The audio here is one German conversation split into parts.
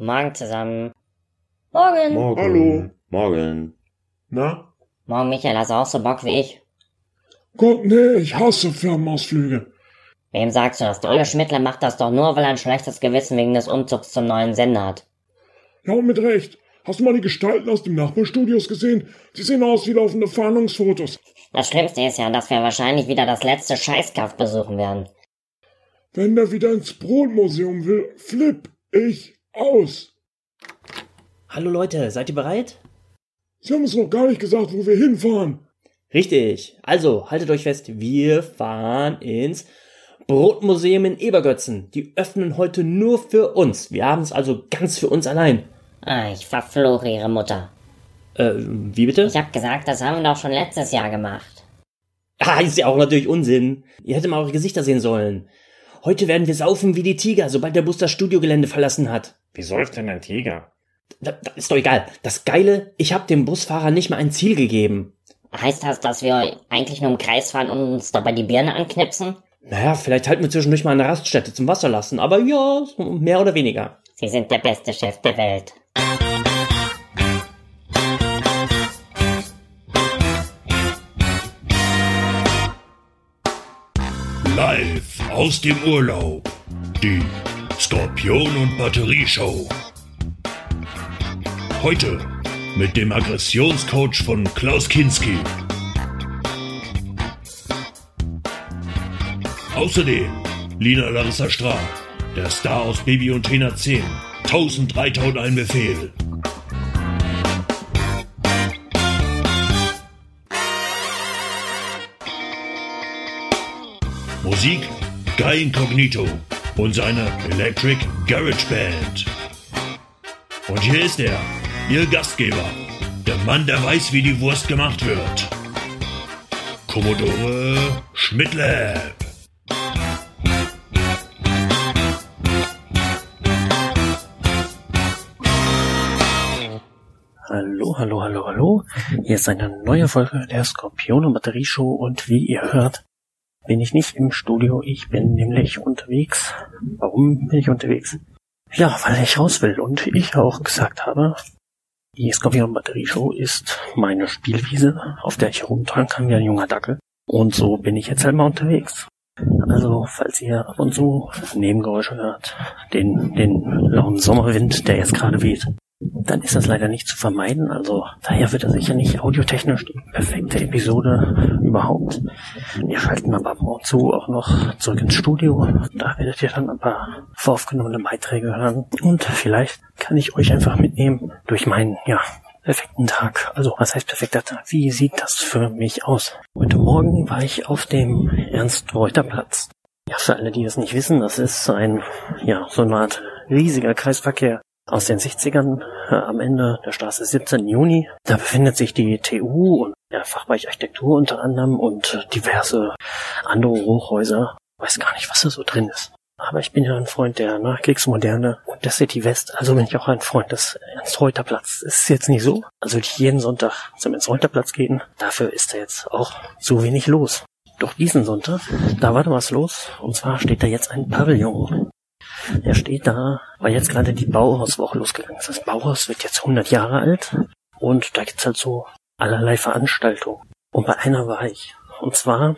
Morgen zusammen. Morgen. Morgen. Hallo. Morgen. Na? Morgen, Michael, hast du auch so Bock wie ich? Gott, nee, ich hasse Firmenausflüge. Wem sagst du das? Der Ulle Schmittler macht das doch nur, weil er ein schlechtes Gewissen wegen des Umzugs zum neuen Sender hat. Ja, und mit Recht. Hast du mal die Gestalten aus dem Nachbarstudios gesehen? Die sehen aus wie laufende Fahndungsfotos. Das Schlimmste ist ja, dass wir wahrscheinlich wieder das letzte Scheißkauf besuchen werden. Wenn der wieder ins Brotmuseum will, flipp ich aus. Hallo Leute, seid ihr bereit? Sie haben uns noch gar nicht gesagt, wo wir hinfahren. Richtig. Also, haltet euch fest, wir fahren ins Brotmuseum in Ebergötzen. Die öffnen heute nur für uns. Wir haben es also ganz für uns allein. Ah, ich verfluche ihre Mutter. Äh, wie bitte? Ich hab gesagt, das haben wir doch schon letztes Jahr gemacht. Ah, ist ja auch natürlich Unsinn. Ihr hättet mal eure Gesichter sehen sollen. Heute werden wir saufen wie die Tiger, sobald der Bus das Studiogelände verlassen hat. Wie säuft denn ein Tiger? Da, da ist doch egal. Das Geile, ich habe dem Busfahrer nicht mal ein Ziel gegeben. Heißt das, dass wir eigentlich nur im Kreis fahren und uns dabei die Birne anknipsen? Naja, vielleicht halten wir zwischendurch mal eine Raststätte zum Wasser lassen, aber ja, mehr oder weniger. Sie sind der beste Chef der Welt. Live aus dem Urlaub. Die Skorpion und Batterieshow. Heute mit dem Aggressionscoach von Klaus Kinski. Außerdem Lina Larissa Strahl, der Star aus Baby und Trainer 10. 1000 3000 ein Befehl. Musik Guy Incognito und seine Electric Garage Band. Und hier ist er, Ihr Gastgeber, der Mann, der weiß, wie die Wurst gemacht wird. Commodore Schmidtlab. Hallo, hallo, hallo, hallo. Hier ist eine neue Folge der Skorpion und Batterieshow und wie ihr hört, bin ich nicht im Studio, ich bin nämlich unterwegs. Warum bin ich unterwegs? Ja, weil ich raus will und ich auch gesagt habe, die Skorpion Batterieshow ist meine Spielwiese, auf der ich rumtollen kann wie ein junger Dackel. Und so bin ich jetzt halt unterwegs. Also, falls ihr ab und zu Nebengeräusche hört, den, den lauen Sommerwind, der jetzt gerade weht, dann ist das leider nicht zu vermeiden. Also daher wird das sicher nicht audiotechnisch die perfekte Episode überhaupt. Wir schalten aber ab und zu auch noch zurück ins Studio. Da werdet ihr dann ein paar voraufgenommene Beiträge hören. Und vielleicht kann ich euch einfach mitnehmen durch meinen, ja, perfekten Tag. Also, was heißt perfekter Tag? Wie sieht das für mich aus? Heute Morgen war ich auf dem Ernst-Reuter-Platz. Ja, für alle, die das nicht wissen, das ist ein, ja, so eine Art riesiger Kreisverkehr aus den 60ern äh, am Ende der Straße 17 Juni. Da befindet sich die TU und der Fachbereich Architektur unter anderem und diverse andere Hochhäuser. Weiß gar nicht, was da so drin ist. Aber ich bin ja ein Freund der Nachkriegsmoderne und der City West, also bin ich auch ein Freund des Ernst-Reuter-Platz. Ist jetzt nicht so, also würde ich jeden Sonntag zum Ernst-Reuter-Platz gehen. Dafür ist da jetzt auch zu wenig los. Doch diesen Sonntag, da war da was los. Und zwar steht da jetzt ein Pavillon. Der steht da, weil jetzt gerade die Bauhauswoche losgegangen ist. Das Bauhaus wird jetzt 100 Jahre alt und da gibt's halt so allerlei Veranstaltungen. Und bei einer war ich. Und zwar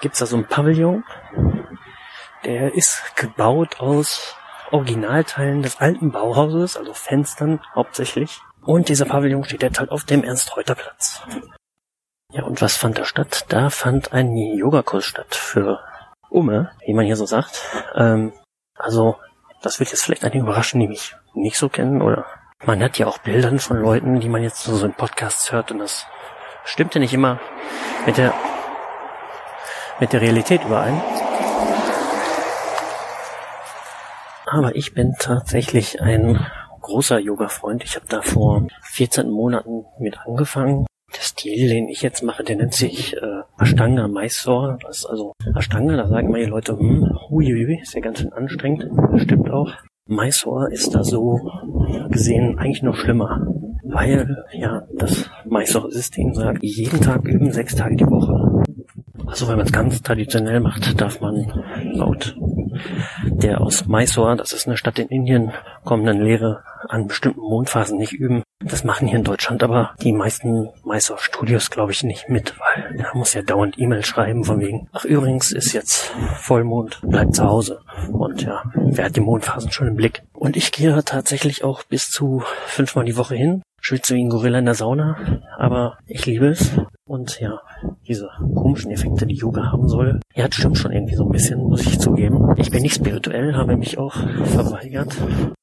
gibt's da so ein Pavillon, der ist gebaut aus Originalteilen des alten Bauhauses, also Fenstern hauptsächlich. Und dieser Pavillon steht jetzt halt auf dem Ernst-Reuter-Platz. Ja, und was fand da statt? Da fand ein Yogakurs statt für Umme, wie man hier so sagt. Ähm, also, das wird jetzt vielleicht einige überraschen, die mich nicht so kennen, oder man hat ja auch Bildern von Leuten, die man jetzt so in Podcasts hört, und das stimmte nicht immer mit der, mit der Realität überein. Aber ich bin tatsächlich ein großer Yoga-Freund. Ich habe da vor 14 Monaten mit angefangen. Stil, den ich jetzt mache, der nennt sich äh, Ashtanga Mysore. Das ist also Ashtanga, da sagen immer die Leute, hm, huiuiui, ist ja ganz schön anstrengend. Das stimmt auch. Mysore ist da so gesehen eigentlich noch schlimmer. Weil ja das Mysore-System sagt, jeden Tag üben, sechs Tage die Woche. Also wenn man es ganz traditionell macht, darf man laut der aus Mysore, das ist eine Stadt in Indien, kommenden Lehre an bestimmten Mondphasen nicht üben. Das machen hier in Deutschland aber die meisten Mysore-Studios, glaube ich, nicht mit, weil er muss ja dauernd E-Mail schreiben von wegen, ach übrigens ist jetzt Vollmond, bleibt zu Hause. Und ja, wer hat die Mondphasen schon im Blick? Und ich gehe tatsächlich auch bis zu fünfmal die Woche hin schwitze wie ein Gorilla in der Sauna, aber ich liebe es. Und ja, diese komischen Effekte, die Yoga haben soll, ja, das stimmt schon irgendwie so ein bisschen, muss ich zugeben. Ich bin nicht spirituell, habe mich auch verweigert,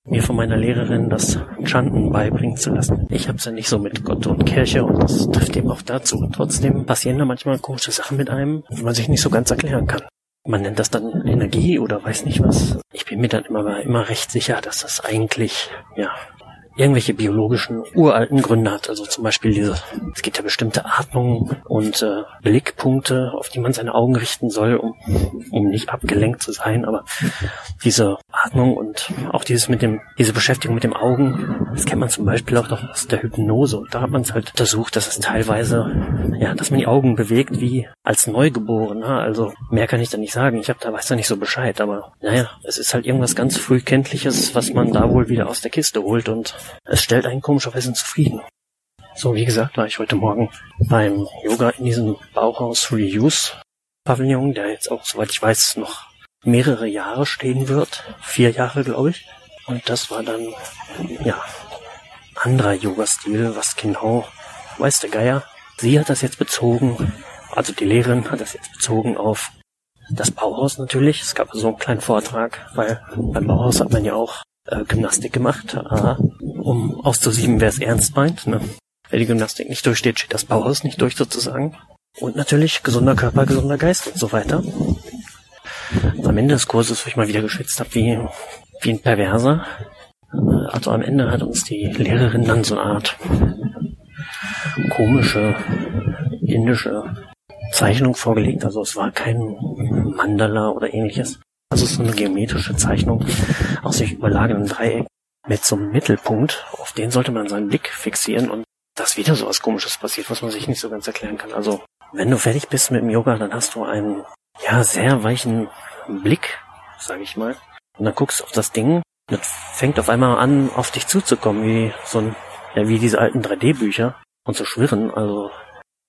mir von meiner Lehrerin das Chanten beibringen zu lassen. Ich habe es ja nicht so mit Gott und Kirche und das trifft eben auch dazu. Trotzdem passieren da manchmal komische Sachen mit einem, die man sich nicht so ganz erklären kann. Man nennt das dann Energie oder weiß nicht was. Ich bin mir dann immer, immer recht sicher, dass das eigentlich, ja, irgendwelche biologischen uralten Gründe hat. Also zum Beispiel diese, es gibt ja bestimmte Atmungen und äh, Blickpunkte, auf die man seine Augen richten soll, um, um nicht abgelenkt zu sein. Aber diese Atmung und auch dieses mit dem, diese Beschäftigung mit dem Augen, das kennt man zum Beispiel auch noch aus der Hypnose. Und da hat man es halt untersucht, dass es teilweise, ja, dass man die Augen bewegt wie als Neugeborener. Also mehr kann ich da nicht sagen. Ich habe da weiß da nicht so Bescheid. Aber naja, es ist halt irgendwas ganz frühkenntliches, was man da wohl wieder aus der Kiste holt und es stellt einen komischerweise zufrieden. So, wie gesagt, war ich heute Morgen beim Yoga in diesem Bauhaus Reuse Pavillon, der jetzt auch, soweit ich weiß, noch mehrere Jahre stehen wird. Vier Jahre, glaube ich. Und das war dann, ja, anderer Yoga-Stil, was genau, weiß der Geier. Sie hat das jetzt bezogen, also die Lehrerin hat das jetzt bezogen auf das Bauhaus natürlich. Es gab so einen kleinen Vortrag, weil beim Bauhaus hat man ja auch äh, Gymnastik gemacht, äh, um auszusieben, wer es ernst meint. Ne? Wer die Gymnastik nicht durchsteht, steht das Bauhaus nicht durch sozusagen. Und natürlich gesunder Körper, gesunder Geist und so weiter. Und am Ende des Kurses, wo ich mal wieder geschwitzt habe, wie, wie ein Perverser. Also am Ende hat uns die Lehrerin dann so eine Art komische indische Zeichnung vorgelegt. Also es war kein Mandala oder ähnliches. Also so eine geometrische Zeichnung aus sich überlagernden Dreieck mit so einem Mittelpunkt, auf den sollte man seinen Blick fixieren und dass wieder so was komisches passiert, was man sich nicht so ganz erklären kann. Also, wenn du fertig bist mit dem Yoga, dann hast du einen, ja, sehr weichen Blick, sage ich mal. Und dann guckst du auf das Ding, das fängt auf einmal an, auf dich zuzukommen, wie so ein, ja, wie diese alten 3D-Bücher und zu schwirren. Also,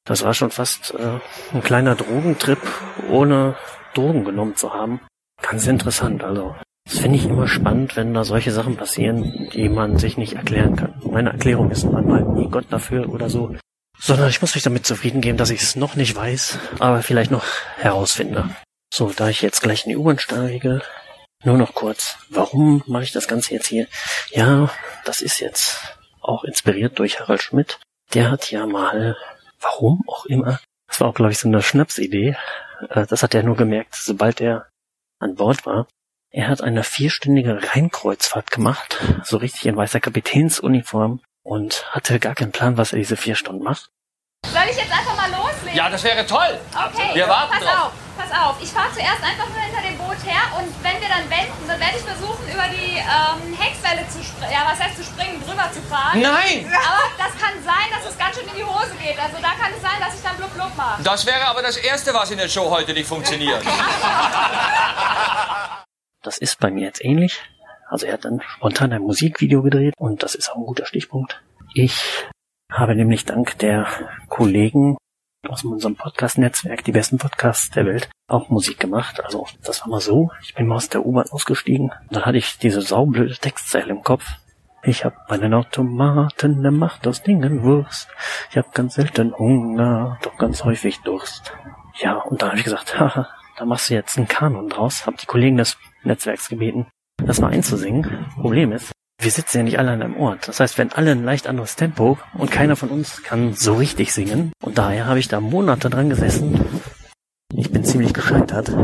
das war schon fast äh, ein kleiner Drogentrip, ohne Drogen genommen zu haben. Ganz interessant, also. Das finde ich immer spannend, wenn da solche Sachen passieren, die man sich nicht erklären kann. Meine Erklärung ist manchmal nie Gott dafür oder so. Sondern ich muss mich damit zufrieden geben, dass ich es noch nicht weiß, aber vielleicht noch herausfinde. So, da ich jetzt gleich in die U-Bahn steige, nur noch kurz. Warum mache ich das Ganze jetzt hier? Ja, das ist jetzt auch inspiriert durch Harald Schmidt. Der hat ja mal, warum auch immer, das war auch, glaube ich, so eine Schnapsidee. Äh, das hat er nur gemerkt, sobald er an Bord war. Er hat eine vierstündige Rheinkreuzfahrt gemacht, so richtig in weißer Kapitänsuniform und hatte gar keinen Plan, was er diese vier Stunden macht. Soll ich jetzt einfach mal loslegen? Ja, das wäre toll. Okay, Wir warten pass drauf. auf, pass auf. Ich fahre zuerst einfach nur hinter dem Boot her und wenn wir dann wenden, dann werde ich versuchen, über die ähm, Heckswelle zu springen. Ja, was heißt zu springen? Drüber zu fahren. Nein! Aber das kann sein, dass es ganz schön in die Hose geht. Also da kann es sein, dass ich dann blub blub mache. Das wäre aber das Erste, was in der Show heute nicht funktioniert. Das ist bei mir jetzt ähnlich. Also er hat dann spontan ein Musikvideo gedreht und das ist auch ein guter Stichpunkt. Ich habe nämlich dank der Kollegen aus unserem Podcast-Netzwerk, die besten Podcasts der Welt, auch Musik gemacht. Also das war mal so. Ich bin mal aus der U-Bahn ausgestiegen. Dann hatte ich diese saublöde Textzeile im Kopf. Ich hab bei den Automaten, der macht aus Dingen Wurst. Ich hab ganz selten Hunger, doch ganz häufig Durst. Ja, und da habe ich gesagt, haha, da machst du jetzt einen Kanon draus. Hab die Kollegen des Netzwerks gebeten, das mal einzusingen. Problem ist, wir sitzen ja nicht alle an einem Ort. Das heißt, wenn alle ein leicht anderes Tempo und keiner von uns kann so richtig singen. Und daher habe ich da Monate dran gesessen. Ich bin ziemlich gescheitert.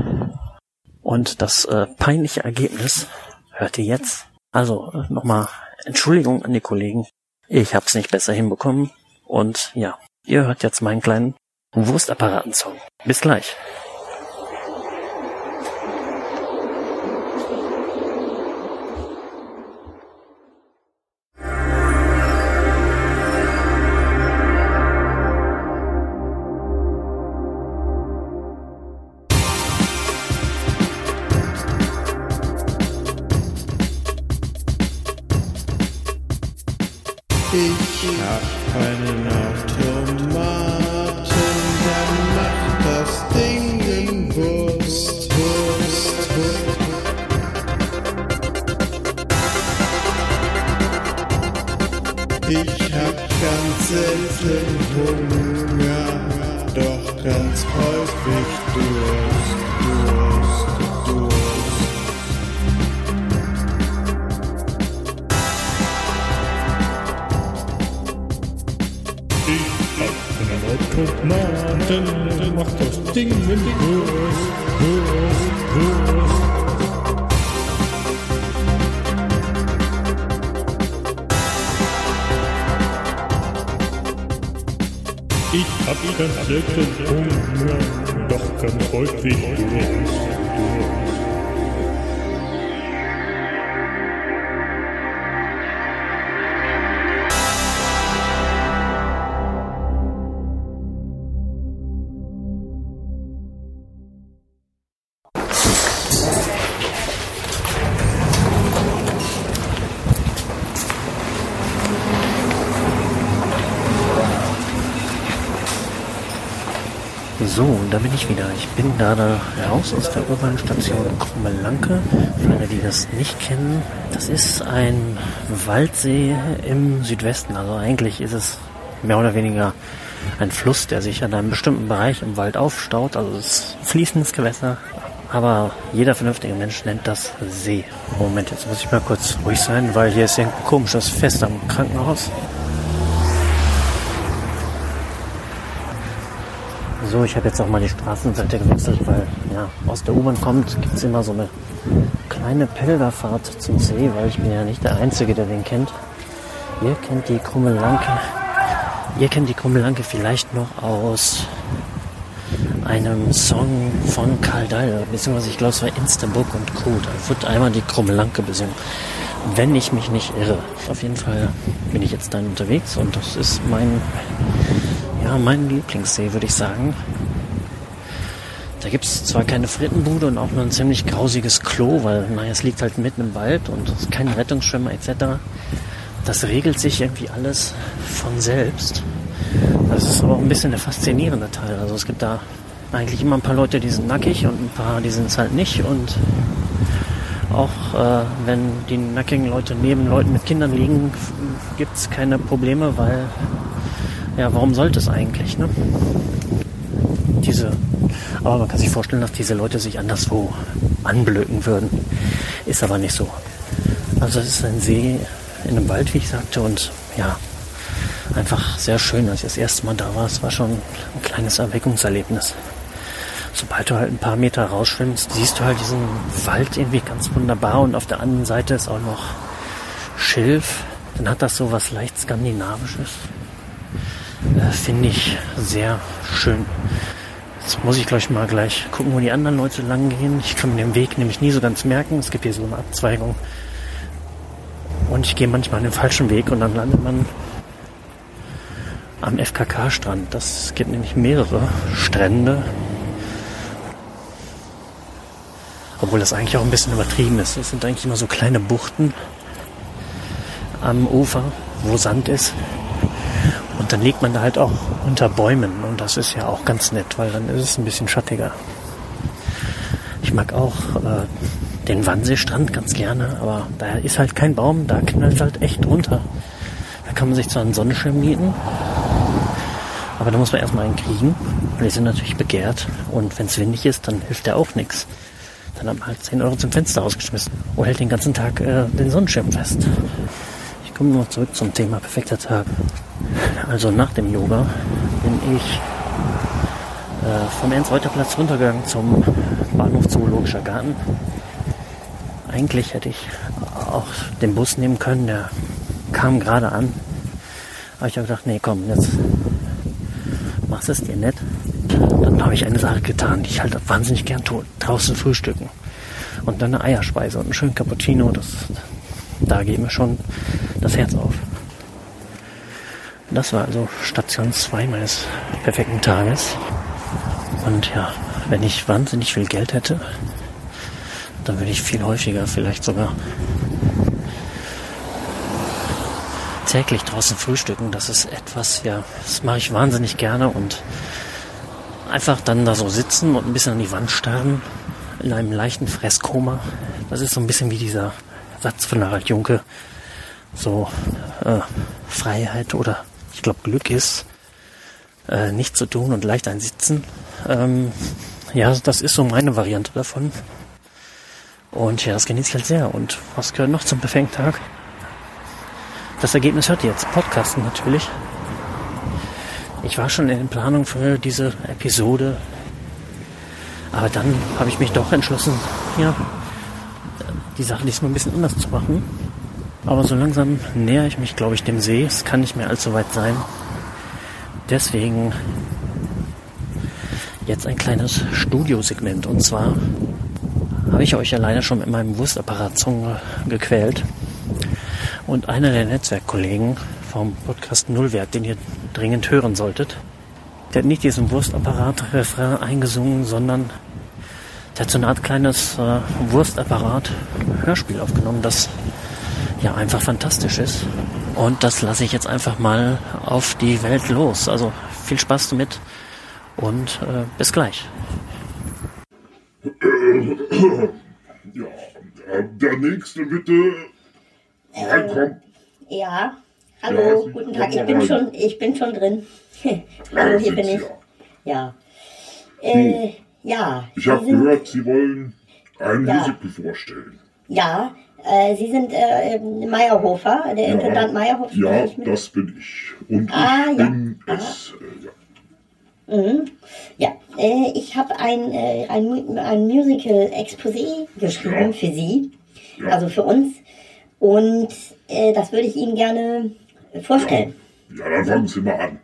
Und das äh, peinliche Ergebnis hört ihr jetzt. Also äh, nochmal Entschuldigung an die Kollegen. Ich hab's nicht besser hinbekommen. Und ja, ihr hört jetzt meinen kleinen Wurstapparaten-Song. Bis gleich. Ich hab ganz selten Hunger, doch ganz häufig Durst, und da bin ich wieder. Ich bin gerade raus aus der U-Bahn-Station Krummelanke. Für alle, die das nicht kennen, das ist ein Waldsee im Südwesten. Also eigentlich ist es mehr oder weniger ein Fluss, der sich an einem bestimmten Bereich im Wald aufstaut. Also es ist fließendes Gewässer. Aber jeder vernünftige Mensch nennt das See. Moment, jetzt muss ich mal kurz ruhig sein, weil hier ist ein komisches Fest am Krankenhaus. So, ich habe jetzt auch mal die Straßenseite gewechselt, weil ja, aus der U-Bahn kommt, gibt's immer so eine kleine Pilgerfahrt zum See, weil ich bin ja nicht der Einzige, der den kennt. Ihr kennt die Krummelanke. Ihr kennt die Krummelanke vielleicht noch aus einem Song von Karl Dahl, beziehungsweise ich glaube es war Instabook und Co. Da wird einmal die Krummelanke besungen. Wenn ich mich nicht irre. Auf jeden Fall bin ich jetzt dann unterwegs und das ist mein ja, mein Lieblingssee, würde ich sagen. Da gibt es zwar keine Frittenbude und auch nur ein ziemlich grausiges Klo, weil, naja, es liegt halt mitten im Wald und es ist kein Rettungsschwimmer etc. Das regelt sich irgendwie alles von selbst. Das ist aber auch ein bisschen der faszinierende Teil. Also es gibt da eigentlich immer ein paar Leute, die sind nackig und ein paar, die sind es halt nicht. Und auch äh, wenn die nackigen Leute neben Leuten mit Kindern liegen, gibt es keine Probleme, weil ja, warum sollte es eigentlich, ne? Diese, aber man kann sich vorstellen, dass diese Leute sich anderswo anblöken würden. Ist aber nicht so. Also es ist ein See in einem Wald, wie ich sagte, und ja, einfach sehr schön. Als ich das erste Mal da war, es war schon ein kleines Erweckungserlebnis. Sobald du halt ein paar Meter rausschwimmst, siehst du halt diesen Wald irgendwie ganz wunderbar und auf der anderen Seite ist auch noch Schilf. Dann hat das so was leicht Skandinavisches äh, finde ich sehr schön. Jetzt muss ich gleich mal gleich gucken, wo die anderen Leute lang gehen. Ich kann mir den Weg nämlich nie so ganz merken. Es gibt hier so eine Abzweigung. Und ich gehe manchmal den falschen Weg und dann landet man am FKK-Strand. Das gibt nämlich mehrere Strände. Obwohl das eigentlich auch ein bisschen übertrieben ist. Es sind eigentlich immer so kleine Buchten am Ufer, wo Sand ist. Und dann liegt man da halt auch unter Bäumen und das ist ja auch ganz nett, weil dann ist es ein bisschen schattiger. Ich mag auch äh, den Wannseestrand ganz gerne, aber da ist halt kein Baum, da knallt es halt echt runter. Da kann man sich zwar einen Sonnenschirm mieten, aber da muss man erstmal einen kriegen. Und die sind natürlich begehrt und wenn es windig ist, dann hilft der auch nichts. Dann hat man halt 10 Euro zum Fenster rausgeschmissen und hält den ganzen Tag äh, den Sonnenschirm fest. Ich komme noch zurück zum Thema perfekter Tag. Also nach dem Yoga bin ich äh, vom Ernst-Reuter-Platz runtergegangen zum Bahnhof Zoologischer Garten. Eigentlich hätte ich auch den Bus nehmen können, der kam gerade an. Aber ich habe gedacht, nee, komm, jetzt machst es dir nett. Dann habe ich eine Sache getan, die ich halt wahnsinnig gern tue. Draußen frühstücken. Und dann eine Eierspeise und einen schönen Cappuccino. Das, da geht mir schon das Herz auf. Das war also Station 2 meines perfekten Tages. Und ja, wenn ich wahnsinnig viel Geld hätte, dann würde ich viel häufiger vielleicht sogar täglich draußen frühstücken. Das ist etwas, ja, das mache ich wahnsinnig gerne und einfach dann da so sitzen und ein bisschen an die Wand starren in einem leichten Fresskoma. Das ist so ein bisschen wie dieser Satz von Harald Junke. So äh, Freiheit oder ich glaube Glück ist äh, nichts zu tun und leicht ein Sitzen. Ähm, ja, das ist so meine Variante davon. Und ja, das genieße ich halt sehr. Und was gehört noch zum perfekten Tag? Das Ergebnis hört ihr jetzt. Podcasten natürlich. Ich war schon in den Planungen für diese Episode. Aber dann habe ich mich doch entschlossen, ja, die Sache diesmal ein bisschen anders zu machen. Aber so langsam nähere ich mich, glaube ich, dem See. Es kann nicht mehr allzu weit sein. Deswegen jetzt ein kleines Studiosegment. Und zwar habe ich euch alleine schon mit meinem Wurstapparat Zunge gequält. Und einer der Netzwerkkollegen vom Podcast Nullwert, den ihr dringend hören solltet, der hat nicht diesen Wurstapparat-Refrain eingesungen, sondern der hat so eine Art kleines äh, Wurstapparat-Hörspiel aufgenommen, das ja einfach fantastisch ist. Und das lasse ich jetzt einfach mal auf die Welt los. Also viel Spaß damit und äh, bis gleich. Ja, der nächste bitte. Reinkommen. Ja, hallo, Ja, guten Tag. Ich bin schon, ich bin schon drin. hallo, hier bin ich. Sie Ja. Äh, ja. Ich habe gehört, Sie wollen ein Ja. Musical vorstellen. Ja, äh, Sie sind äh, Meyerhofer, der Intendant Meyerhofer. Ja, spreche ich mit? das bin ich. Und Ah, ich ja. bin es. Äh, ja. Mhm. Ja, äh, ich habe ein, äh, ein, ein Musical-Exposé geschrieben Ja. für Sie, Ja. also für uns. Und äh, das würde ich Ihnen gerne vorstellen. ja, dann fangen Sie mal an.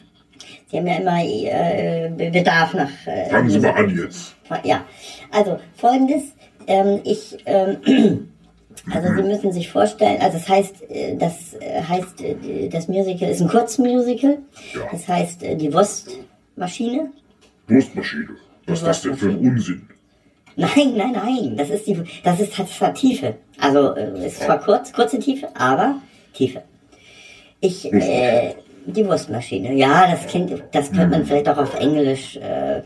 Sie haben ja immer äh, Be- Bedarf nach. Äh, Fangen Sie mal an jetzt. Ja, also folgendes, ähm, ich, ähm, also Sie müssen sich vorstellen, also das heißt, äh, das äh, heißt, äh, das Musical ist ein Kurzmusical, Ja. das heißt äh, die Wurstmaschine. Wurstmaschine. Was ist das denn für ein Unsinn? Nein, nein, nein, das ist die, das ist das hat Tiefe. Also äh, ist zwar kurz, kurze Tiefe, aber Tiefe. Ich, äh, die Wurstmaschine, ja, das klingt, das könnte man vielleicht auch auf Englisch, äh,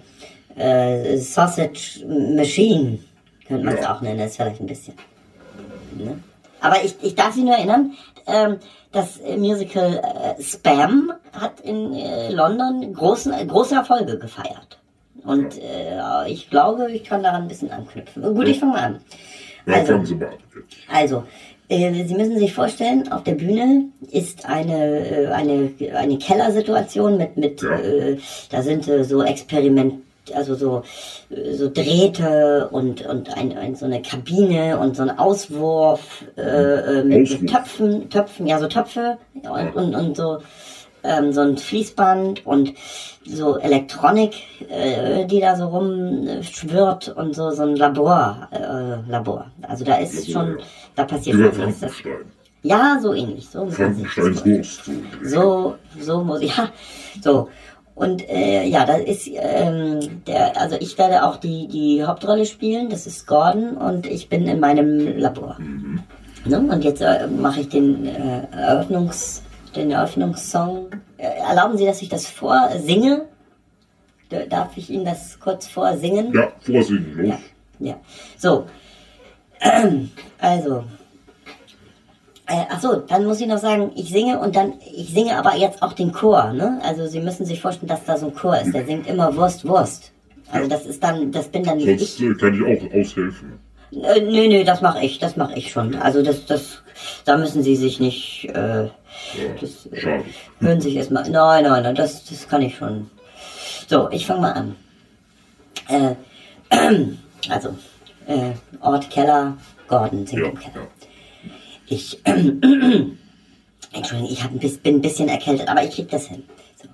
äh, Sausage Machine, könnte man es Ja. auch nennen, das ist vielleicht ein bisschen. Ne? Aber ich, ich darf Sie nur erinnern, ähm, das Musical äh, Spam hat in äh, London großen, äh, große Erfolge gefeiert. Und äh, ich glaube, ich kann daran ein bisschen anknüpfen. Gut, ich fange mal an. Ja, Also- fangen Sie mal an. Also, Sie müssen sich vorstellen, auf der Bühne ist eine, äh, eine, eine Kellersituation mit, mit Ja. äh, da sind äh, so Experiment, also so, äh, so Drähte und, und ein, ein, so eine Kabine und so ein Auswurf äh, äh, mit, mit Töpfen, Töpfen, ja, so Töpfe und, und, und so, ähm, so ein Fließband und so Elektronik, äh, die da so rumschwirrt und so, so ein Labor, äh, Labor. Also da ist Labor, schon, da passiert was. Das, Frankenstein. ja, so ähnlich. So, muss das. So. so, muss ja, so. Und äh, ja, da ist ähm, der, also ich werde auch die die Hauptrolle spielen. Das ist Gordon und ich bin in meinem Labor. Ne? Und jetzt äh, mache ich den äh, Eröffnungs den Eröffnungssong. Äh, erlauben Sie, dass ich das vorsinge? Darf ich Ihnen das kurz vorsingen? Ja, vorsingen, los. Ja, ja. So. Also. Äh, ach so, dann muss ich noch sagen, ich singe und dann, ich singe aber jetzt auch den Chor, ne? Also Sie müssen sich vorstellen, dass da so ein Chor ist, der singt immer Wurst, Wurst. Also das ist dann, das bin dann nicht Sonst ich. äh, kann ich auch aushelfen. Nö, nö, das mache ich, das mache ich schon. Also das, das, da müssen Sie sich nicht, äh, das, äh, hören sich erstmal, nein, nein, nein, das, das kann ich schon. So, ich fange mal an. Äh, also, äh, Ort Keller, Gordon singt Ja, im Keller. ja. Ich, Entschuldigung, ich hab ein bisschen, bin ein bisschen erkältet, aber ich krieg das hin. So.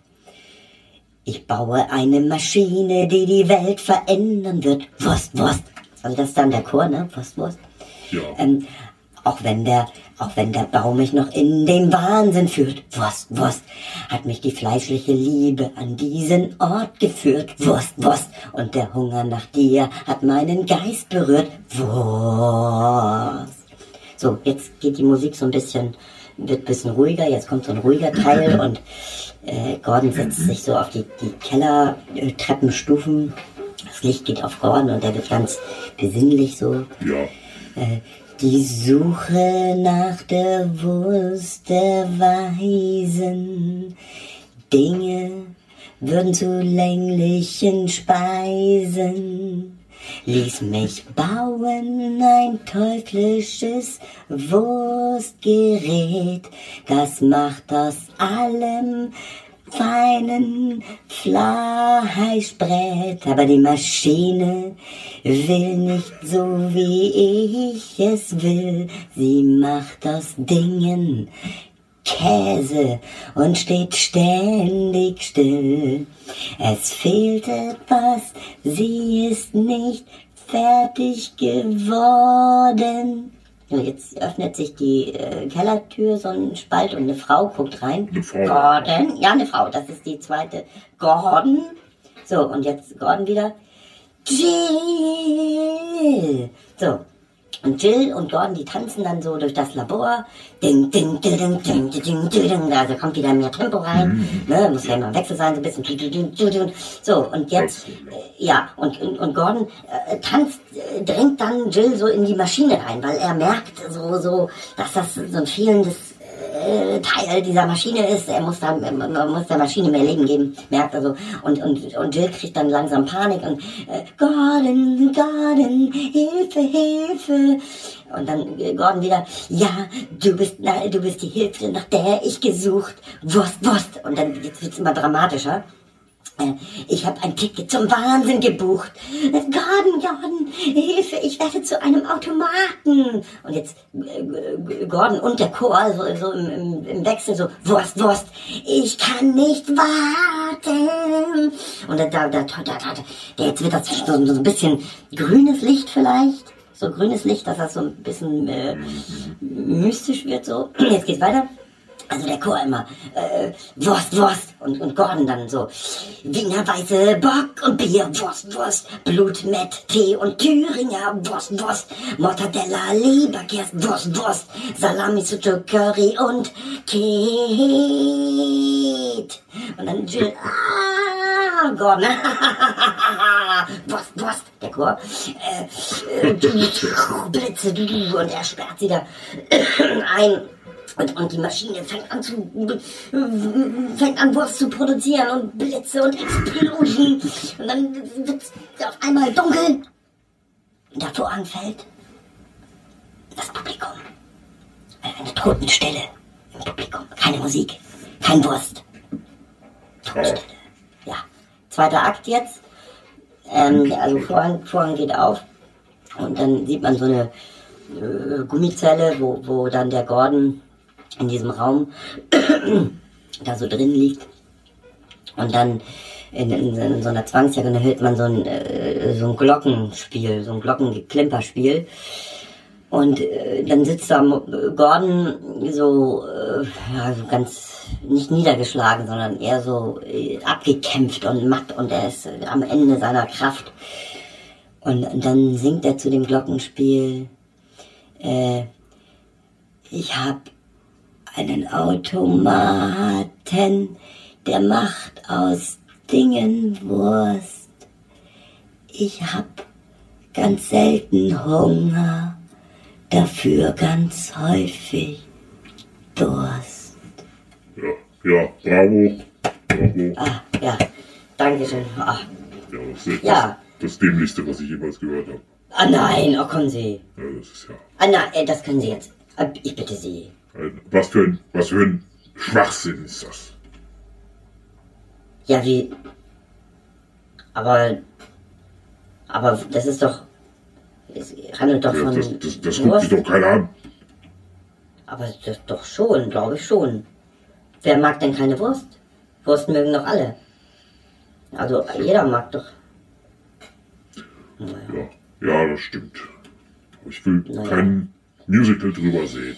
Ich baue eine Maschine, die die Welt verändern wird. Wurst, Wurst. Also das ist dann der Chor, ne? Wurst, Wurst. Ja. Ähm, auch wenn der, auch wenn der Bau mich noch in den Wahnsinn führt. Wurst, Wurst. Hat mich die fleischliche Liebe an diesen Ort geführt. Wurst, Wurst. Und der Hunger nach dir hat meinen Geist berührt. Wurst. So, jetzt geht die Musik so ein bisschen wird ein bisschen ruhiger, jetzt kommt so ein ruhiger Teil und äh, Gordon setzt sich so auf die, die Kellertreppenstufen. Das Licht geht auf Gordon und der wird ganz besinnlich so. Ja. Äh, die Suche nach der Wurst der Weisen, Dinge würden zu länglichen Speisen. Ließ mich bauen ein teuflisches Wurstgerät, das macht aus allem feinen Fleischbrett, aber die Maschine will nicht so wie ich es will. Sie macht aus Dingen Käse und steht ständig still. Es fehlt etwas, sie ist nicht fertig geworden. Jetzt öffnet sich die äh, Kellertür, so ein Spalt und eine Frau guckt rein. Eine Frau. Gordon, ja, eine Frau, das ist die zweite. Gordon. So, und jetzt Gordon wieder. Jill. So. Und Jill und Gordon, die tanzen dann so durch das Labor. Ding, ding, ding, ding, ding, ding, ding, ding. Also kommt wieder mehr Tempo rein. Ne, muss ja immer im Wechsel sein, so ein bisschen. So, und jetzt, äh, ja, und, und, und Gordon äh, tanzt, äh, drängt dann Jill so in die Maschine rein, weil er merkt so, so, dass das so ein fehlendes Teil dieser Maschine ist. Er muss, da, man muss der Maschine mehr Leben geben, merkt er so. Und, und, und Jill kriegt dann langsam Panik und äh, Gordon, Gordon, Hilfe, Hilfe. Und dann äh, Gordon wieder, ja, du bist, na, du bist die Hilfe, nach der ich gesucht. Wurst, Wurst. Und dann wird es immer dramatischer. Äh, Ich habe ein Ticket zum Wahnsinn gebucht. Gordon, Gordon, Hilfe, ich werde zu einem Automaten. Und jetzt äh, Gordon und der Chor so, so im, im, Wechsel so, Wurst, Wurst, ich kann nicht warten. Und da, da, da, da, da, da jetzt wird das so, so ein bisschen grünes Licht vielleicht. So grünes Licht, dass das so ein bisschen äh, mystisch wird so. Jetzt geht's weiter. Also der Chor immer, äh, Wurst, Wurst. Und, und Gordon dann so, Wiener Weiße, Bock und Bier, Wurst, Wurst, Blut, Met, Tee und Thüringer, Wurst, Wurst, Mortadella, Leberkäse, Wurst, Wurst, Salami, Sucho, Curry und Kate. Und dann Jill, ah, Gordon, Wurst, Wurst, der Chor, äh, äh, Blitze, und er sperrt sie da ein. Und, und die Maschine fängt an zu fängt an Wurst zu produzieren und Blitze und Explosionen. Und dann wird auf einmal dunkel. Der Vorhang fällt. Das Publikum. Eine Totenstelle im Publikum. Keine Musik. Kein Wurst. Totenstelle. Ja. Zweiter Akt jetzt. Ähm, also Vorhang, Vorhang geht auf. Und dann sieht man so eine äh, Gummizelle, wo, wo dann der Gordon in diesem Raum da so drin liegt. Und dann in, in, in so einer Zwangsjacke hört man so ein, äh, so ein Glockenspiel, so ein Glockengeklimperspiel. Und äh, dann sitzt da Gordon so, äh, ja, so ganz nicht niedergeschlagen, sondern eher so äh, abgekämpft und matt und er ist am Ende seiner Kraft. Und, und dann singt er zu dem Glockenspiel, äh, ich hab einen Automaten, der macht aus Dingen Wurst. Ich hab ganz selten Hunger, dafür ganz häufig Durst. Ja, ja, bravo. Bravo. Ah, ja, Dankeschön. Ah, Ja, das ist Ja. das, das Dämlichste, was ich jemals gehört habe. ah nein, oh kommen Sie. Ja, das ist ja. Ah nein, äh, das können Sie jetzt. Ah, Ich bitte Sie. Was, für ein, was für ein Schwachsinn ist das? Ja, wie. Aber. Aber das ist doch. Es handelt doch Ja, von. das das, das guckt sich doch keiner an. Aber das doch schon, glaube ich schon. Wer mag denn keine Wurst? Wurst mögen doch alle. Also jeder mag doch. Naja. Ja, ja, das stimmt. Aber ich will Naja. kein Musical drüber sehen.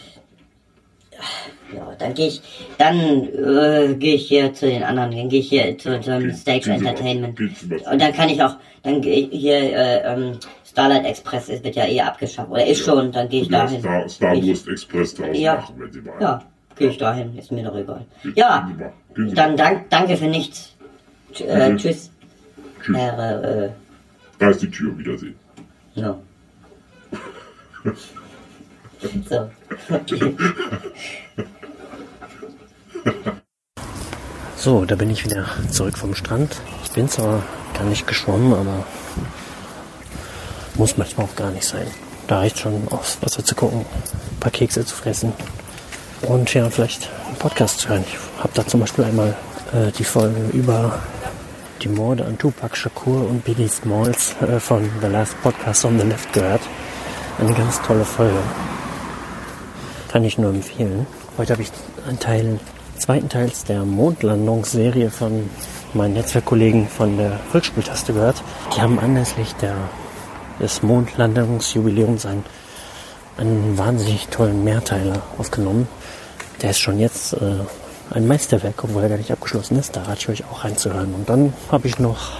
Ja, dann gehe ich, dann äh, gehe ich hier zu den anderen, dann gehe ich hier zu, zum Geh- Stage Entertainment. Und dann kann ich auch, dann gehe ich hier, äh, ähm, Starlight Express ist, wird ja eh abgeschafft, oder ist schon, dann gehe ich Ja, dahin. Star, Wurst Express draus Ja. machen, wenn Sie wollen. Ja, Gehe ich dahin, ist mir doch egal. Ja, dann dank, danke für nichts. Tsch- Äh. Tschüss, Tschüss. Herr, äh, Da ist die Tür. Wiedersehen. ja. So. Da bin ich wieder zurück vom Strand. Ich bin zwar gar nicht geschwommen, aber muss manchmal auch gar nicht sein. Da reicht schon aufs Wasser zu gucken, ein paar Kekse zu fressen und ja, vielleicht einen Podcast zu hören. Ich habe da zum Beispiel einmal äh, die Folge über die Morde an Tupac Shakur und Biggie Smalls äh, von The Last Podcast on the Left gehört. Eine ganz tolle Folge. Kann ich nur empfehlen. Heute habe ich einen Teil, zweiten Teils der Mondlandungsserie von meinen Netzwerkkollegen von der Volksspieltaste gehört. Die haben anlässlich der, des Mondlandungsjubiläums einen, einen wahnsinnig tollen Mehrteiler aufgenommen. Der ist schon jetzt äh, ein Meisterwerk, obwohl er gar nicht abgeschlossen ist. Da rate ich euch auch reinzuhören. Und dann habe ich noch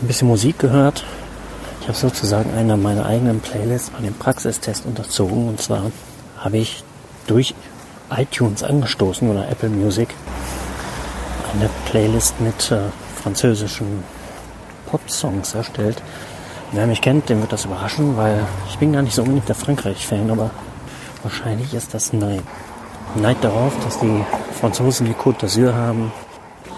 ein bisschen Musik gehört. Ich habe sozusagen einer meiner eigenen Playlists bei dem Praxistest unterzogen. Und zwar habe ich durch iTunes angestoßen oder Apple Music eine Playlist mit äh, französischen Pop-Songs erstellt. Wer mich kennt, dem wird das überraschen, weil ich bin gar nicht so unbedingt der Frankreich-Fan, aber wahrscheinlich ist das Neid. Neid darauf, dass die Franzosen die Côte d'Azur haben.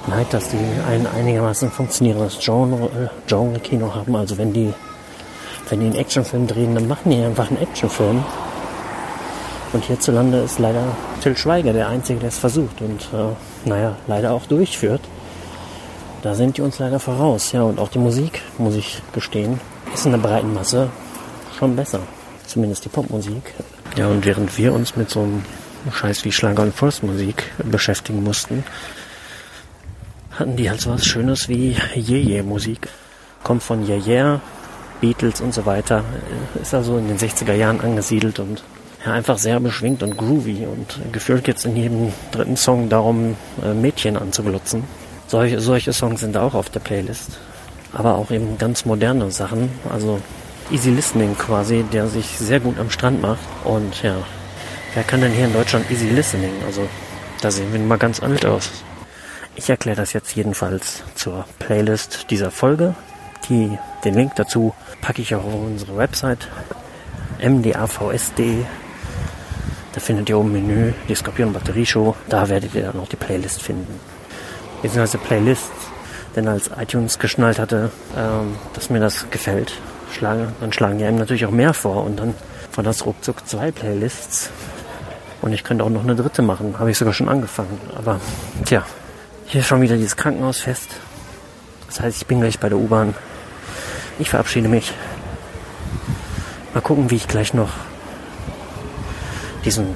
Neid, dass die ein einigermaßen funktionierendes Genre, äh, Genre-Kino haben. Also wenn die, wenn die einen Actionfilm drehen, dann machen die einfach einen Actionfilm. Und hierzulande ist leider Till Schweiger der Einzige, der es versucht und äh, naja, leider auch durchführt. Da sind die uns leider voraus. Ja, und auch die Musik, muss ich gestehen, ist in der breiten Masse schon besser. Zumindest die Popmusik. Ja, und während wir uns mit so einem Scheiß wie Schlager und Volksmusik beschäftigen mussten, hatten die halt so was Schönes wie Jeje-Musik. Kommt von Yeah Beatles und so weiter. Ist also in den 60er Jahren angesiedelt und ja, einfach sehr beschwingt und groovy und gefühlt geht's in jedem dritten Song darum, äh, Mädchen anzuglotzen. Solche, solche Songs sind auch auf der Playlist. Aber auch eben ganz moderne Sachen, also Easy Listening quasi, der sich sehr gut am Strand macht. Und ja, wer kann denn hier in Deutschland Easy Listening? Also da sehen wir mal ganz alt aus. Ich erkläre das jetzt jedenfalls zur Playlist dieser Folge. Die, den Link dazu packe ich auch auf unsere Website mdavs.de. Da findet ihr oben Menü die Skorpion Batterie Show. Da werdet ihr dann auch die Playlist finden. Beziehungsweise Playlists. Denn als iTunes geschnallt hatte, ähm, dass mir das gefällt, schlage, dann schlagen die einem natürlich auch mehr vor. Und dann von das ruckzuck zwei Playlists. Und ich könnte auch noch eine dritte machen. Habe ich sogar schon angefangen. Aber tja, hier schon wieder dieses Krankenhausfest. Das heißt, ich bin gleich bei der U-Bahn. Ich verabschiede mich. Mal gucken, wie ich gleich noch diesen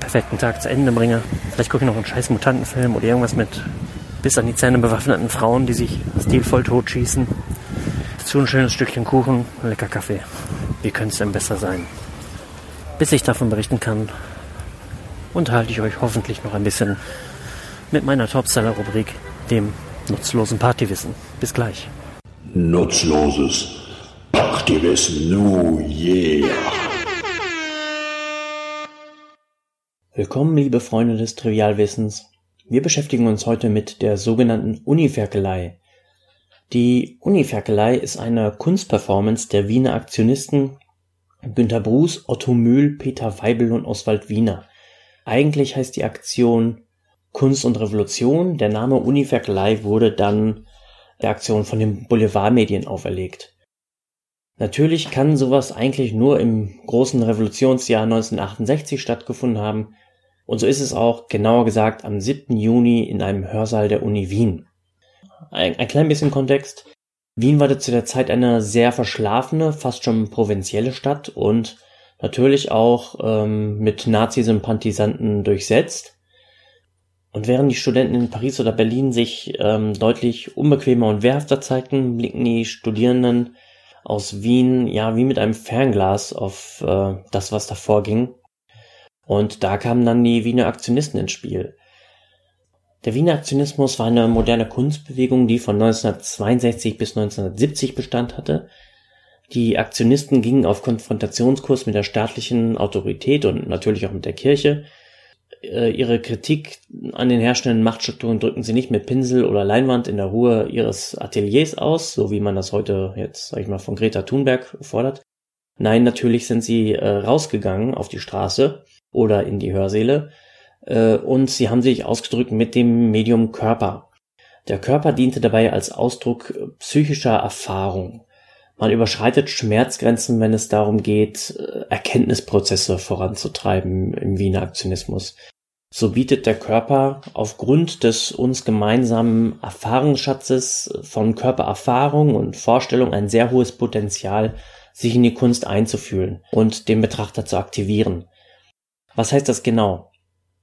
perfekten Tag zu Ende bringe. Vielleicht gucke ich noch einen scheiß Mutantenfilm oder irgendwas mit bis an die Zähne bewaffneten Frauen, die sich stilvoll totschießen. Dazu ein schönes Stückchen Kuchen, lecker Kaffee. Wie könnte es denn besser sein? Bis ich davon berichten kann, unterhalte ich euch hoffentlich noch ein bisschen mit meiner Topseller-Rubrik, dem nutzlosen Partywissen. Bis gleich. Nutzloses Partywissen, oh yeah. Willkommen, liebe Freunde des Trivialwissens. Wir beschäftigen uns heute mit der sogenannten Uniferkelei. Die Uniferkelei ist eine Kunstperformance der Wiener Aktionisten Günter Bruß, Otto Mühl, Peter Weibel und Oswald Wiener. Eigentlich heißt die Aktion Kunst und Revolution. Der Name Uniferkelei wurde dann der Aktion von den Boulevardmedien auferlegt. Natürlich kann sowas eigentlich nur im großen Revolutionsjahr 1968 stattgefunden haben. Und so ist es auch, genauer gesagt, am 7. Juni in einem Hörsaal der Uni Wien. Ein, ein klein bisschen Kontext. Wien war zu der Zeit eine sehr verschlafene, fast schon provinzielle Stadt und natürlich auch ähm, mit Nazi-Sympathisanten durchsetzt. Und während die Studenten in Paris oder Berlin sich ähm, deutlich unbequemer und wehrhafter zeigten, blicken die Studierenden aus Wien ja wie mit einem Fernglas auf äh, das, was da vorging. Und da kamen dann die Wiener Aktionisten ins Spiel. Der Wiener Aktionismus war eine moderne Kunstbewegung, die von 1962 bis 1970 Bestand hatte. Die Aktionisten gingen auf Konfrontationskurs mit der staatlichen Autorität und natürlich auch mit der Kirche. äh, ihre Kritik an den herrschenden Machtstrukturen drücken sie nicht mit Pinsel oder Leinwand in der Ruhe ihres Ateliers aus, so wie man das heute jetzt, sag ich mal, von Greta Thunberg fordert. Nein, natürlich sind sie äh, rausgegangen auf die Straße oder in die Hörsäle äh, und sie haben sich ausgedrückt mit dem Medium Körper. Der Körper diente dabei als Ausdruck psychischer Erfahrung. Man überschreitet Schmerzgrenzen, wenn es darum geht, äh, Erkenntnisprozesse voranzutreiben im Wiener Aktionismus. So bietet der Körper aufgrund des uns gemeinsamen Erfahrungsschatzes von Körpererfahrung und Vorstellung ein sehr hohes Potenzial, sich in die Kunst einzufühlen und den Betrachter zu aktivieren. Was heißt das genau?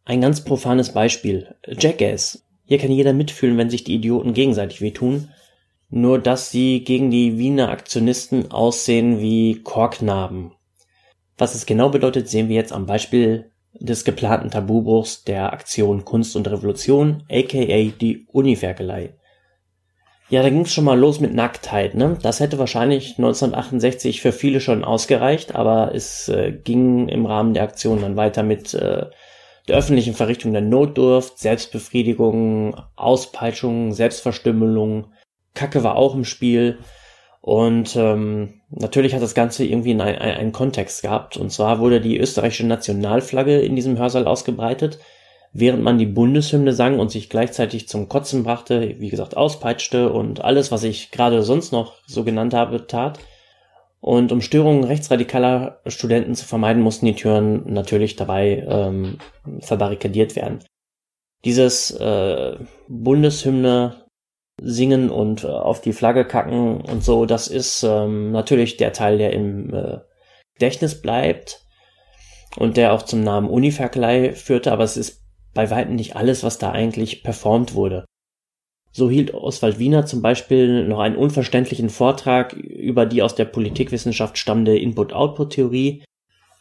Ein ganz profanes Beispiel. Jackass. Hier kann jeder mitfühlen, wenn sich die Idioten gegenseitig wehtun nur dass sie gegen die Wiener Aktionisten aussehen wie Korknaben. Was es genau bedeutet, sehen wir jetzt am Beispiel des geplanten Tabubruchs der Aktion Kunst und Revolution, aka die Uniferkelei. Ja, da ging's schon mal los mit Nacktheit, ne? Das hätte wahrscheinlich 1968 für viele schon ausgereicht, aber es äh, ging im Rahmen der Aktion dann weiter mit äh, der öffentlichen Verrichtung der Notdurft, Selbstbefriedigung, Auspeitschung, Selbstverstümmelung, Kacke war auch im Spiel. Und ähm, natürlich hat das Ganze irgendwie einen, einen Kontext gehabt. Und zwar wurde die österreichische Nationalflagge in diesem Hörsaal ausgebreitet, während man die Bundeshymne sang und sich gleichzeitig zum Kotzen brachte, wie gesagt, auspeitschte und alles, was ich gerade sonst noch so genannt habe, tat. Und um Störungen rechtsradikaler Studenten zu vermeiden, mussten die Türen natürlich dabei ähm, verbarrikadiert werden. Dieses äh, Bundeshymne singen und äh, auf die Flagge kacken und so, das ist ähm, natürlich der Teil, der im äh, Gedächtnis bleibt und der auch zum Namen Uniferklei führte, aber es ist bei weitem nicht alles, was da eigentlich performt wurde. So hielt Oswald Wiener zum Beispiel noch einen unverständlichen Vortrag über die aus der Politikwissenschaft stammende Input-Output-Theorie,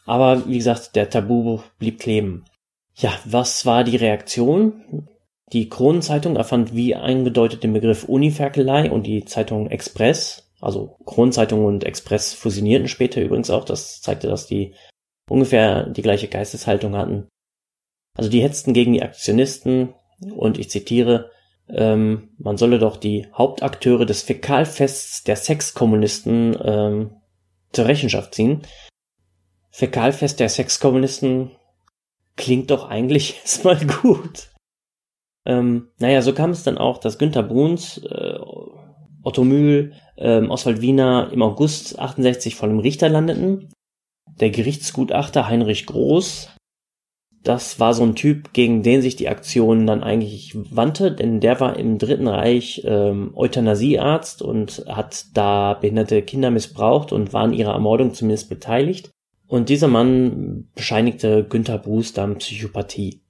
aber wie gesagt, der Tabu blieb kleben. Ja, was war die Reaktion? Die Kronenzeitung erfand wie eingedeutet den Begriff Uniferkelei und die Zeitung Express, also Kronenzeitung und Express fusionierten später übrigens auch. Das zeigte, dass die ungefähr die gleiche Geisteshaltung hatten. Also die hetzten gegen die Aktionisten und ich zitiere, ähm, man solle doch die Hauptakteure des Fäkalfests der Sexkommunisten ähm, zur Rechenschaft ziehen. Fäkalfest der Sexkommunisten klingt doch eigentlich erstmal gut. Ähm, naja, so kam es dann auch, dass Günter Bruns, äh, Otto Mühl, ähm, Oswald Wiener im August 68 vor dem Richter landeten. Der Gerichtsgutachter Heinrich Groß, das war so ein Typ, gegen den sich die Aktion dann eigentlich wandte, denn der war im Dritten Reich ähm, Euthanasiearzt und hat da behinderte Kinder missbraucht und war an ihrer Ermordung zumindest beteiligt. Und dieser Mann bescheinigte Günter Bruce dann Psychopathie.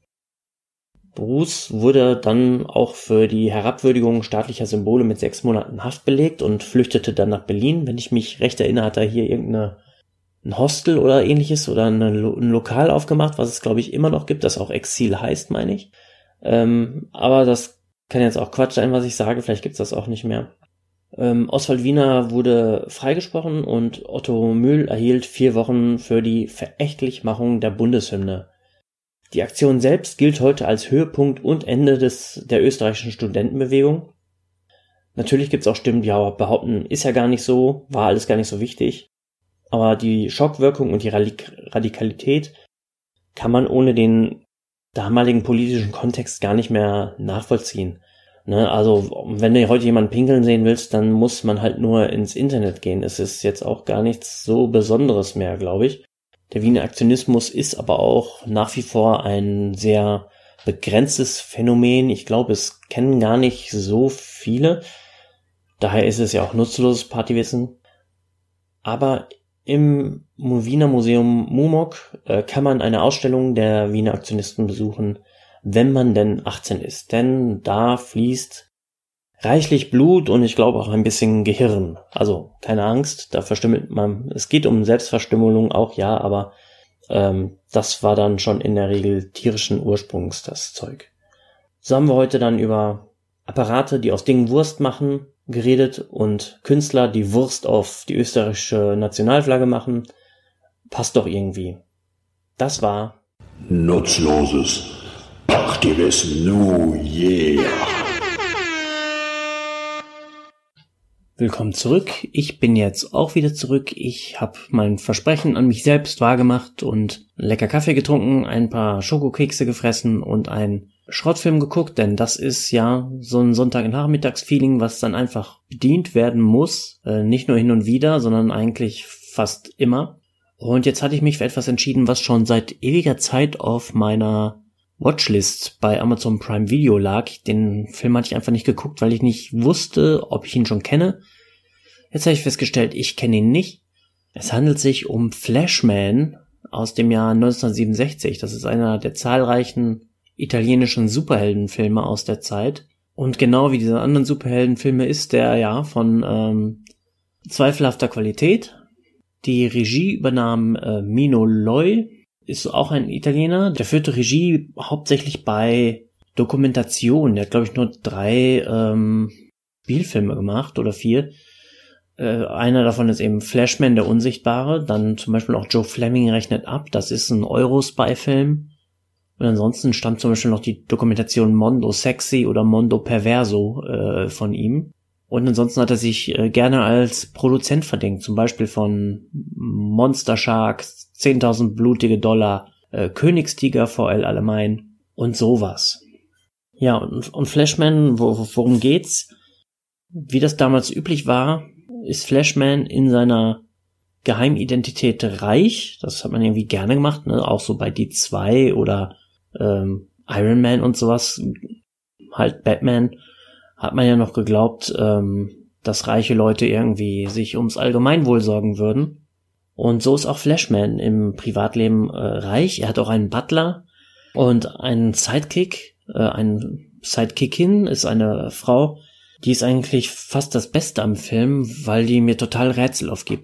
Bruce wurde dann auch für die Herabwürdigung staatlicher Symbole mit sechs Monaten Haft belegt und flüchtete dann nach Berlin. Wenn ich mich recht erinnere, hat er hier irgendeine ein Hostel oder ähnliches oder eine, ein Lokal aufgemacht, was es glaube ich immer noch gibt, das auch Exil heißt, meine ich. Ähm, aber das kann jetzt auch Quatsch sein, was ich sage, vielleicht gibt's das auch nicht mehr. Ähm, Oswald Wiener wurde freigesprochen und Otto Mühl erhielt vier Wochen für die Verächtlichmachung der Bundeshymne. Die Aktion selbst gilt heute als Höhepunkt und Ende des, der österreichischen Studentenbewegung. Natürlich gibt es auch Stimmen, die behaupten, ist ja gar nicht so, war alles gar nicht so wichtig. Aber die Schockwirkung und die Radikalität kann man ohne den damaligen politischen Kontext gar nicht mehr nachvollziehen. Ne, also, wenn du heute jemanden pinkeln sehen willst, dann muss man halt nur ins Internet gehen. Es ist jetzt auch gar nichts so Besonderes mehr, glaube ich. Der Wiener Aktionismus ist aber auch nach wie vor ein sehr begrenztes Phänomen. Ich glaube, es kennen gar nicht so viele. Daher ist es ja auch nutzloses Partywissen. Aber im Wiener Museum Mumok äh, kann man eine Ausstellung der Wiener Aktionisten besuchen, wenn man denn 18 ist. Denn da fließt reichlich Blut und ich glaube auch ein bisschen Gehirn. Also keine Angst, da verstümmelt man. Es geht um Selbstverstümmelung auch, ja, aber ähm, das war dann schon in der Regel tierischen Ursprungs, das Zeug. So haben wir heute dann über Apparate, die aus Dingen Wurst machen, geredet und Künstler, die Wurst auf die österreichische Nationalflagge machen. Passt doch irgendwie. Das war Nutzloses Aktivisten, oh yeah. Willkommen zurück. Ich bin jetzt auch wieder zurück. Ich habe mein Versprechen an mich selbst wahrgemacht und lecker Kaffee getrunken, ein paar Schokokekse gefressen und einen Schrottfilm geguckt, denn das ist ja so ein Sonntagnachmittagsfeeling, was dann einfach bedient werden muss. Äh, nicht nur hin und wieder, sondern eigentlich fast immer. Und jetzt hatte ich mich für etwas entschieden, was schon seit ewiger Zeit auf meiner Watchlist bei Amazon Prime Video lag. Den Film hatte ich einfach nicht geguckt, weil ich nicht wusste, ob ich ihn schon kenne. Jetzt habe ich festgestellt, ich kenne ihn nicht. Es handelt sich um Flashman aus dem Jahr 1967. Das ist einer der zahlreichen italienischen Superheldenfilme aus der Zeit. Und genau wie diese anderen Superheldenfilme ist der ja von ähm, zweifelhafter Qualität. Die Regie übernahm äh, Mino Loy, ist auch ein Italiener. Der führte Regie hauptsächlich bei Dokumentation. Der hat, glaube ich, nur drei ähm, Spielfilme gemacht oder vier. Äh, einer davon ist eben Flashman, der Unsichtbare. Dann zum Beispiel auch Joe Fleming rechnet ab. Das ist ein Euro-Spy-Film. Und ansonsten stammt zum Beispiel noch die Dokumentation Mondo Sexy oder Mondo Perverso äh, von ihm. Und ansonsten hat er sich äh, gerne als Produzent verdient, zum Beispiel von Monster Sharks, 10.000 blutige Dollar, äh, Königstiger VL Allemain und sowas. Ja, und, und Flashman, wo, worum geht's? Wie das damals üblich war, ist Flashman in seiner Geheimidentität reich. Das hat man irgendwie gerne gemacht, ne? auch so bei D2 oder ähm, Iron Man und sowas, halt Batman, hat man ja noch geglaubt, ähm, dass reiche Leute irgendwie sich ums Allgemeinwohl sorgen würden. Und so ist auch Flashman im Privatleben äh, reich. Er hat auch einen Butler und einen Sidekick. Äh, ein Sidekickin ist eine Frau, die ist eigentlich fast das Beste am Film, weil die mir total Rätsel aufgibt.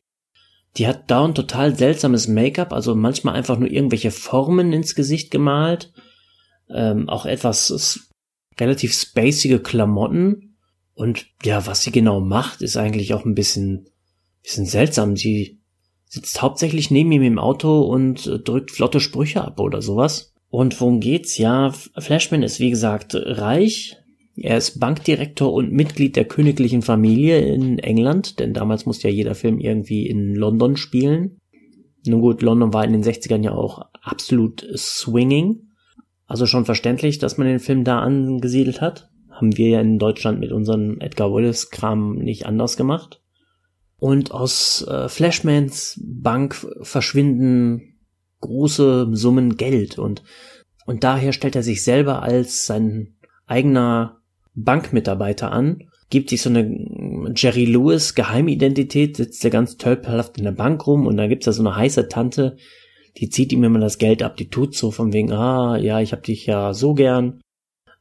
Die hat dauernd total seltsames Make-up, also manchmal einfach nur irgendwelche Formen ins Gesicht gemalt, ähm, auch etwas relativ spacige Klamotten und ja, was sie genau macht, ist eigentlich auch ein bisschen, bisschen seltsam. Sie sitzt hauptsächlich neben ihm im Auto und äh, drückt flotte Sprüche ab oder sowas. Und worum geht's? Ja, Flashman ist wie gesagt reich, er ist Bankdirektor und Mitglied der königlichen Familie in England, denn damals musste ja jeder Film irgendwie in London spielen. Nun gut, London war in den 60ern ja auch absolut swinging. Also schon verständlich, dass man den Film da angesiedelt hat. Haben wir ja in Deutschland mit unserem Edgar Wallace-Kram nicht anders gemacht. Und aus äh, Flashmans Bank verschwinden große Summen Geld und, und daher stellt er sich selber als sein eigener Bankmitarbeiter an, gibt sich so eine Jerry Lewis Geheimidentität, sitzt der ganz tölpelhaft in der Bank rum und da gibt's da so eine heiße Tante, die zieht ihm immer das Geld ab, die tut so von wegen, ah, ja, ich hab dich ja so gern,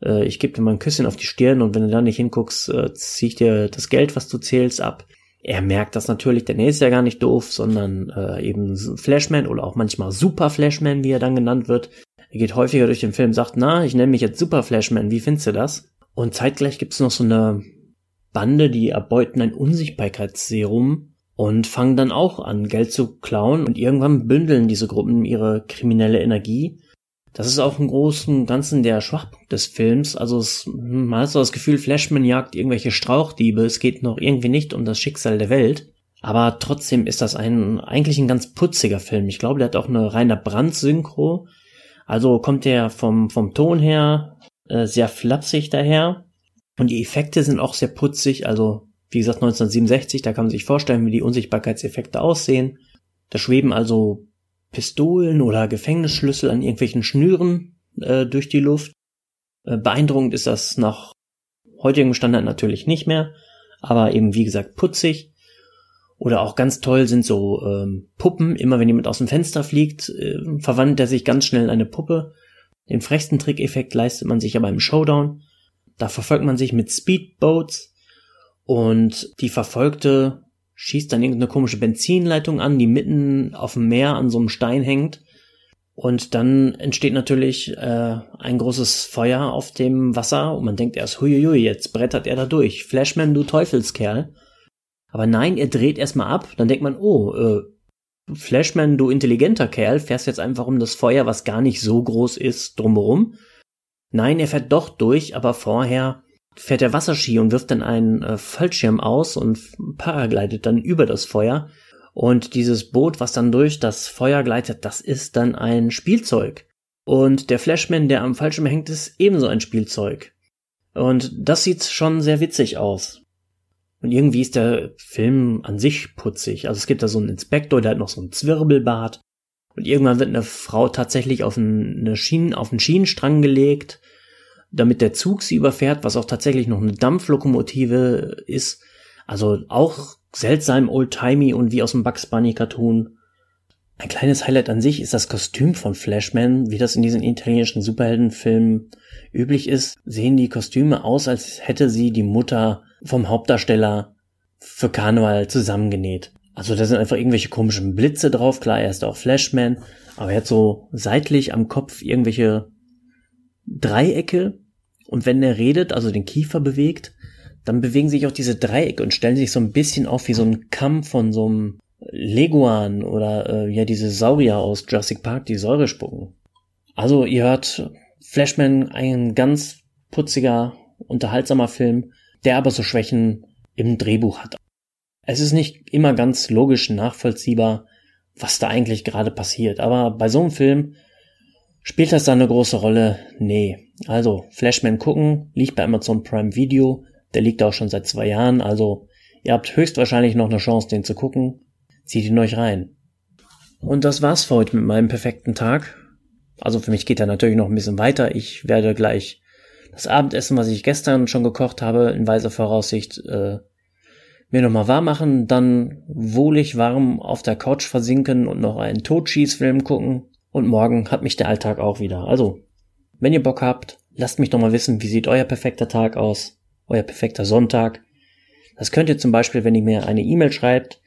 äh, ich gebe dir mal ein Küsschen auf die Stirn und wenn du da nicht hinguckst, äh, zieh ich dir das Geld, was du zählst, ab. Er merkt das natürlich, denn er ist ja gar nicht doof, sondern äh, eben Flashman oder auch manchmal Super Flashman, wie er dann genannt wird. Er geht häufiger durch den Film, sagt, na, ich nenne mich jetzt Super Flashman, wie findest du das? Und zeitgleich gibt's noch so eine Bande, die erbeuten ein Unsichtbarkeitsserum und fangen dann auch an, Geld zu klauen und irgendwann bündeln diese Gruppen ihre kriminelle Energie. Das ist auch im Großen und Ganzen der Schwachpunkt des Films. Also es, hm, man hat so das Gefühl, Flashman jagt irgendwelche Strauchdiebe, es geht noch irgendwie nicht um das Schicksal der Welt. Aber trotzdem ist das ein, eigentlich ein ganz putziger Film. Ich glaube, der hat auch eine reine Brand-Synchro. Also kommt der vom, vom Ton her äh, sehr flapsig daher. Und die Effekte sind auch sehr putzig. Also, wie gesagt, 1967, da kann man sich vorstellen, wie die Unsichtbarkeitseffekte aussehen. Da schweben also Pistolen oder Gefängnisschlüssel an irgendwelchen Schnüren äh, durch die Luft. Äh, beeindruckend ist das nach heutigem Standard natürlich nicht mehr, aber eben wie gesagt putzig. Oder auch ganz toll sind so ähm, Puppen. Immer wenn jemand aus dem Fenster fliegt, äh, verwandelt er sich ganz schnell in eine Puppe. Den frechsten Trickeffekt leistet man sich aber im Showdown. Da verfolgt man sich mit Speedboats und die Verfolgte schießt dann irgendeine komische Benzinleitung an, die mitten auf dem Meer an so einem Stein hängt. Und dann entsteht natürlich äh, ein großes Feuer auf dem Wasser und man denkt erst, huiuiui, jetzt brettert er da durch. Flashman, du Teufelskerl. Aber nein, er dreht erstmal ab. Dann denkt man, oh, äh, Flashman, du intelligenter Kerl, fährst jetzt einfach um das Feuer, was gar nicht so groß ist, drumherum. Nein, er fährt doch durch, aber vorher fährt er Wasserski und wirft dann einen äh, Fallschirm aus und paragleitet dann über das Feuer. Und dieses Boot, was dann durch das Feuer gleitet, das ist dann ein Spielzeug. Und der Flashman, der am Fallschirm hängt, ist ebenso ein Spielzeug. Und das sieht schon sehr witzig aus. Und irgendwie ist der Film an sich putzig. Also es gibt da so einen Inspektor, der hat noch so einen Zwirbelbart. Und irgendwann wird eine Frau tatsächlich auf, eine Schienen, auf einen Schienenstrang gelegt, damit der Zug sie überfährt, was auch tatsächlich noch eine Dampflokomotive ist. Also auch seltsam oldtimey und wie aus dem Bugs Bunny Cartoon. Ein kleines Highlight an sich ist das Kostüm von Flashman, wie das in diesen italienischen Superheldenfilmen üblich ist, sehen die Kostüme aus, als hätte sie die Mutter vom Hauptdarsteller für Karneval zusammengenäht. Also da sind einfach irgendwelche komischen Blitze drauf, klar, er ist auch Flashman, aber er hat so seitlich am Kopf irgendwelche Dreiecke und wenn er redet, also den Kiefer bewegt, dann bewegen sich auch diese Dreiecke und stellen sich so ein bisschen auf wie so ein Kamm von so einem Leguan oder äh, ja diese Saurier aus Jurassic Park, die Säure spucken. Also ihr hört Flashman ein ganz putziger, unterhaltsamer Film, der aber so Schwächen im Drehbuch hat. Es ist nicht immer ganz logisch nachvollziehbar, was da eigentlich gerade passiert. Aber bei so einem Film spielt das da eine große Rolle? Nee. Also, Flashman gucken, liegt bei Amazon Prime Video. Der liegt auch schon seit zwei Jahren. Also, ihr habt höchstwahrscheinlich noch eine Chance, den zu gucken. Zieht ihn euch rein. Und das war's für heute mit meinem perfekten Tag. Also für mich geht er natürlich noch ein bisschen weiter. Ich werde gleich das Abendessen, was ich gestern schon gekocht habe, in weiser Voraussicht äh, mir nochmal warm machen, dann wohlig warm auf der Couch versinken und noch einen Totschießfilm gucken. Und morgen hat mich der Alltag auch wieder. Also, wenn ihr Bock habt, lasst mich doch mal wissen, wie sieht euer perfekter Tag aus, euer perfekter Sonntag. Das könnt ihr zum Beispiel, wenn ihr mir eine E-Mail schreibt,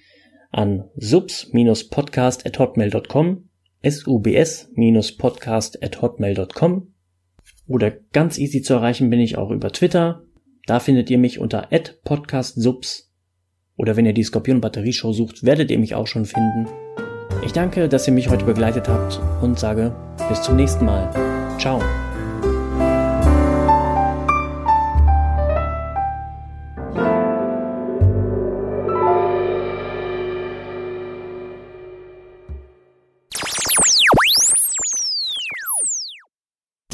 an subs-podcast.hotmail.com, subs-podcast.hotmail.com oder ganz easy zu erreichen bin ich auch über Twitter. Da findet ihr mich unter @podcastsubs oder wenn ihr die Skorpion Batterieshow sucht, werdet ihr mich auch schon finden. Ich danke, dass ihr mich heute begleitet habt und sage bis zum nächsten Mal. Ciao.